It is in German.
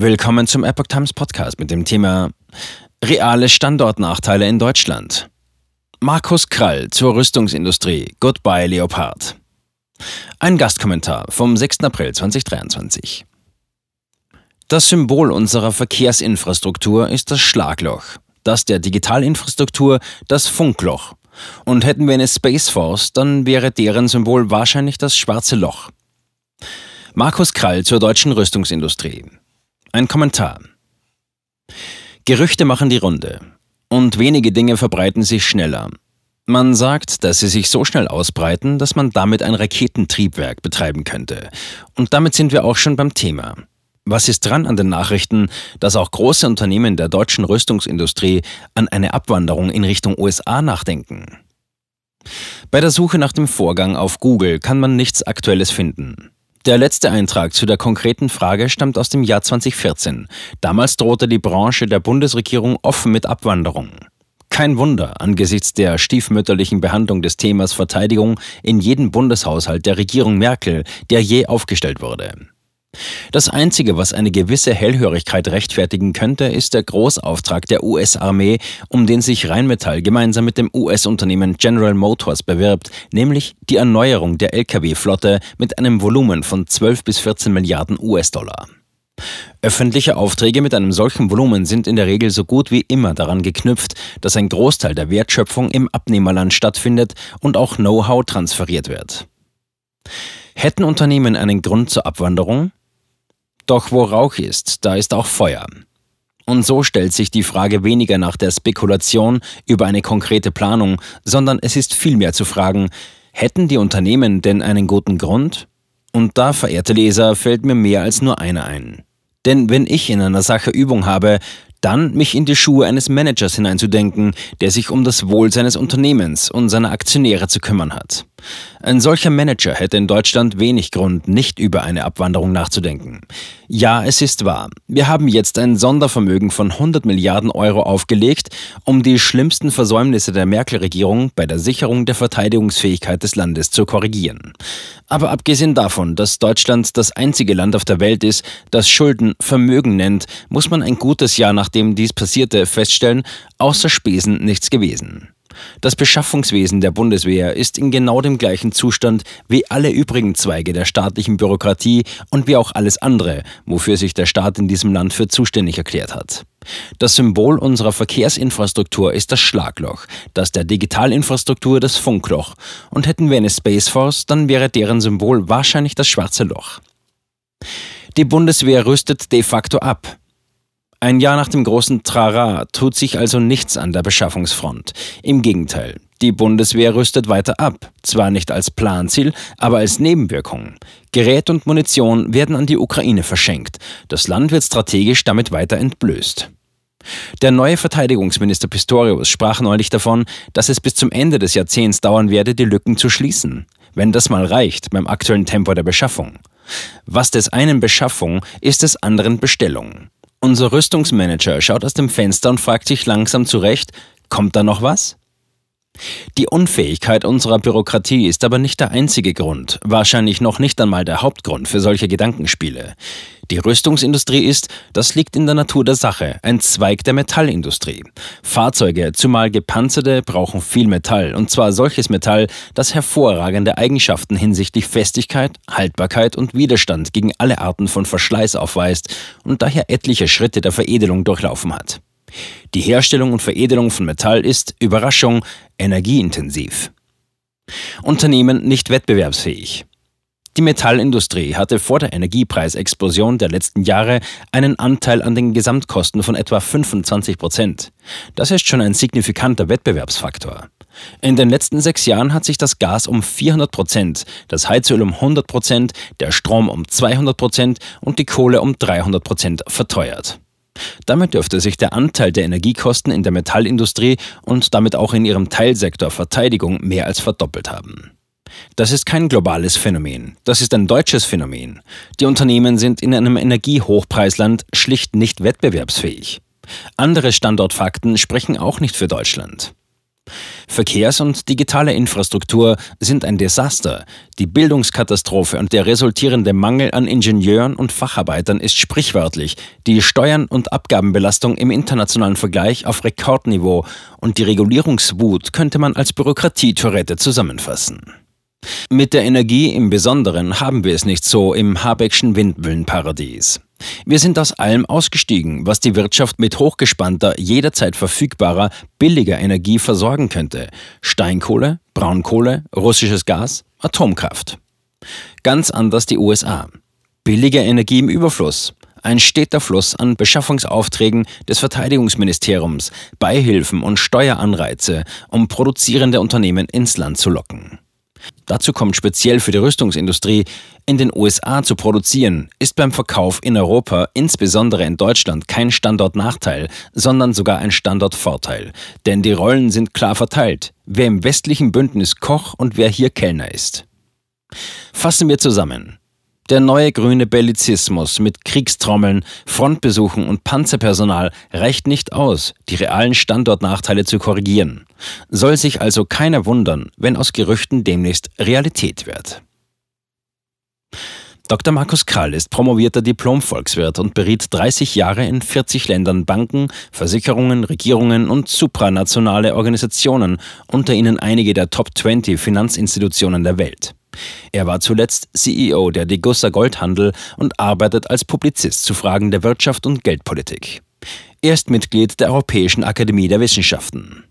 Willkommen zum Epoch Times Podcast mit dem Thema Reale Standortnachteile in Deutschland. Markus Krall zur Rüstungsindustrie. Goodbye Leopard. Ein Gastkommentar vom 6. April 2023. Das Symbol unserer Verkehrsinfrastruktur ist das Schlagloch, das der Digitalinfrastruktur das Funkloch. Und hätten wir eine Space Force, dann wäre deren Symbol wahrscheinlich das schwarze Loch. Markus Krall zur deutschen Rüstungsindustrie. Ein Kommentar. Gerüchte machen die Runde. Und wenige Dinge verbreiten sich schneller. Man sagt, dass sie sich so schnell ausbreiten, dass man damit ein Raketentriebwerk betreiben könnte. Und damit sind wir auch schon beim Thema. Was ist dran an den Nachrichten, dass auch große Unternehmen der deutschen Rüstungsindustrie an eine Abwanderung in Richtung USA nachdenken? Bei der Suche nach dem Vorgang auf Google kann man nichts Aktuelles finden. Der letzte Eintrag zu der konkreten Frage stammt aus dem Jahr 2014. Damals drohte die Branche der Bundesregierung offen mit Abwanderung. Kein Wunder angesichts der stiefmütterlichen Behandlung des Themas Verteidigung in jedem Bundeshaushalt der Regierung Merkel, der je aufgestellt wurde. Das Einzige, was eine gewisse Hellhörigkeit rechtfertigen könnte, ist der Großauftrag der US-Armee, um den sich Rheinmetall gemeinsam mit dem US-Unternehmen General Motors bewirbt, nämlich die Erneuerung der Lkw-Flotte mit einem Volumen von 12 bis 14 Milliarden US-Dollar. Öffentliche Aufträge mit einem solchen Volumen sind in der Regel so gut wie immer daran geknüpft, dass ein Großteil der Wertschöpfung im Abnehmerland stattfindet und auch Know-how transferiert wird. Hätten Unternehmen einen Grund zur Abwanderung? Doch wo Rauch ist, da ist auch Feuer. Und so stellt sich die Frage weniger nach der Spekulation über eine konkrete Planung, sondern es ist vielmehr zu fragen, hätten die Unternehmen denn einen guten Grund? Und da, verehrte Leser, fällt mir mehr als nur einer ein. Denn wenn ich in einer Sache Übung habe, dann mich in die Schuhe eines Managers hineinzudenken, der sich um das Wohl seines Unternehmens und seiner Aktionäre zu kümmern hat. Ein solcher Manager hätte in Deutschland wenig Grund, nicht über eine Abwanderung nachzudenken. Ja, es ist wahr. Wir haben jetzt ein Sondervermögen von 100 Milliarden Euro aufgelegt, um die schlimmsten Versäumnisse der Merkel-Regierung bei der Sicherung der Verteidigungsfähigkeit des Landes zu korrigieren. Aber abgesehen davon, dass Deutschland das einzige Land auf der Welt ist, das Schulden Vermögen nennt, muss man ein gutes Jahr nachdem dies passierte feststellen, außer Spesen nichts gewesen. Das Beschaffungswesen der Bundeswehr ist in genau dem gleichen Zustand wie alle übrigen Zweige der staatlichen Bürokratie und wie auch alles andere, wofür sich der Staat in diesem Land für zuständig erklärt hat. Das Symbol unserer Verkehrsinfrastruktur ist das Schlagloch, das der Digitalinfrastruktur das Funkloch. Und hätten wir eine Space Force, dann wäre deren Symbol wahrscheinlich das schwarze Loch. Die Bundeswehr rüstet de facto ab. Ein Jahr nach dem großen Trara tut sich also nichts an der Beschaffungsfront. Im Gegenteil, die Bundeswehr rüstet weiter ab, zwar nicht als Planziel, aber als Nebenwirkung. Gerät und Munition werden an die Ukraine verschenkt. Das Land wird strategisch damit weiter entblößt. Der neue Verteidigungsminister Pistorius sprach neulich davon, dass es bis zum Ende des Jahrzehnts dauern werde, die Lücken zu schließen. Wenn das mal reicht beim aktuellen Tempo der Beschaffung. Was des einen Beschaffung ist des anderen Bestellung. Unser Rüstungsmanager schaut aus dem Fenster und fragt sich langsam zurecht, kommt da noch was? Die Unfähigkeit unserer Bürokratie ist aber nicht der einzige Grund, wahrscheinlich noch nicht einmal der Hauptgrund für solche Gedankenspiele. Die Rüstungsindustrie ist, das liegt in der Natur der Sache, ein Zweig der Metallindustrie. Fahrzeuge, zumal gepanzerte, brauchen viel Metall, und zwar solches Metall, das hervorragende Eigenschaften hinsichtlich Festigkeit, Haltbarkeit und Widerstand gegen alle Arten von Verschleiß aufweist und daher etliche Schritte der Veredelung durchlaufen hat. Die Herstellung und Veredelung von Metall ist, Überraschung, energieintensiv. Unternehmen nicht wettbewerbsfähig. Die Metallindustrie hatte vor der Energiepreisexplosion der letzten Jahre einen Anteil an den Gesamtkosten von etwa 25 Prozent. Das ist schon ein signifikanter Wettbewerbsfaktor. In den letzten sechs Jahren hat sich das Gas um 400 Prozent, das Heizöl um 100 Prozent, der Strom um 200 Prozent und die Kohle um 300 Prozent verteuert. Damit dürfte sich der Anteil der Energiekosten in der Metallindustrie und damit auch in ihrem Teilsektor Verteidigung mehr als verdoppelt haben. Das ist kein globales Phänomen, das ist ein deutsches Phänomen. Die Unternehmen sind in einem Energiehochpreisland schlicht nicht wettbewerbsfähig. Andere Standortfakten sprechen auch nicht für Deutschland. Verkehrs- und digitale Infrastruktur sind ein Desaster. Die Bildungskatastrophe und der resultierende Mangel an Ingenieuren und Facharbeitern ist sprichwörtlich. Die Steuern- und Abgabenbelastung im internationalen Vergleich auf Rekordniveau und die Regulierungswut könnte man als Bürokratietourette zusammenfassen. Mit der Energie im Besonderen haben wir es nicht so im Habeckschen Windmühlenparadies. Wir sind aus allem ausgestiegen, was die Wirtschaft mit hochgespannter, jederzeit verfügbarer, billiger Energie versorgen könnte. Steinkohle, Braunkohle, russisches Gas, Atomkraft. Ganz anders die USA. Billige Energie im Überfluss. Ein steter Fluss an Beschaffungsaufträgen des Verteidigungsministeriums, Beihilfen und Steueranreize, um produzierende Unternehmen ins Land zu locken. Dazu kommt speziell für die Rüstungsindustrie, in den USA zu produzieren, ist beim Verkauf in Europa, insbesondere in Deutschland, kein Standortnachteil, sondern sogar ein Standortvorteil. Denn die Rollen sind klar verteilt, wer im westlichen Bündnis Koch und wer hier Kellner ist. Fassen wir zusammen. Der neue grüne Bellizismus mit Kriegstrommeln, Frontbesuchen und Panzerpersonal reicht nicht aus, die realen Standortnachteile zu korrigieren. Soll sich also keiner wundern, wenn aus Gerüchten demnächst Realität wird. Dr. Markus Krall ist promovierter Diplom-Volkswirt und beriet 30 Jahre in 40 Ländern Banken, Versicherungen, Regierungen und supranationale Organisationen, unter ihnen einige der Top 20 Finanzinstitutionen der Welt. Er war zuletzt CEO der Degussa Goldhandel und arbeitet als Publizist zu Fragen der Wirtschaft und Geldpolitik. Er ist Mitglied der Europäischen Akademie der Wissenschaften.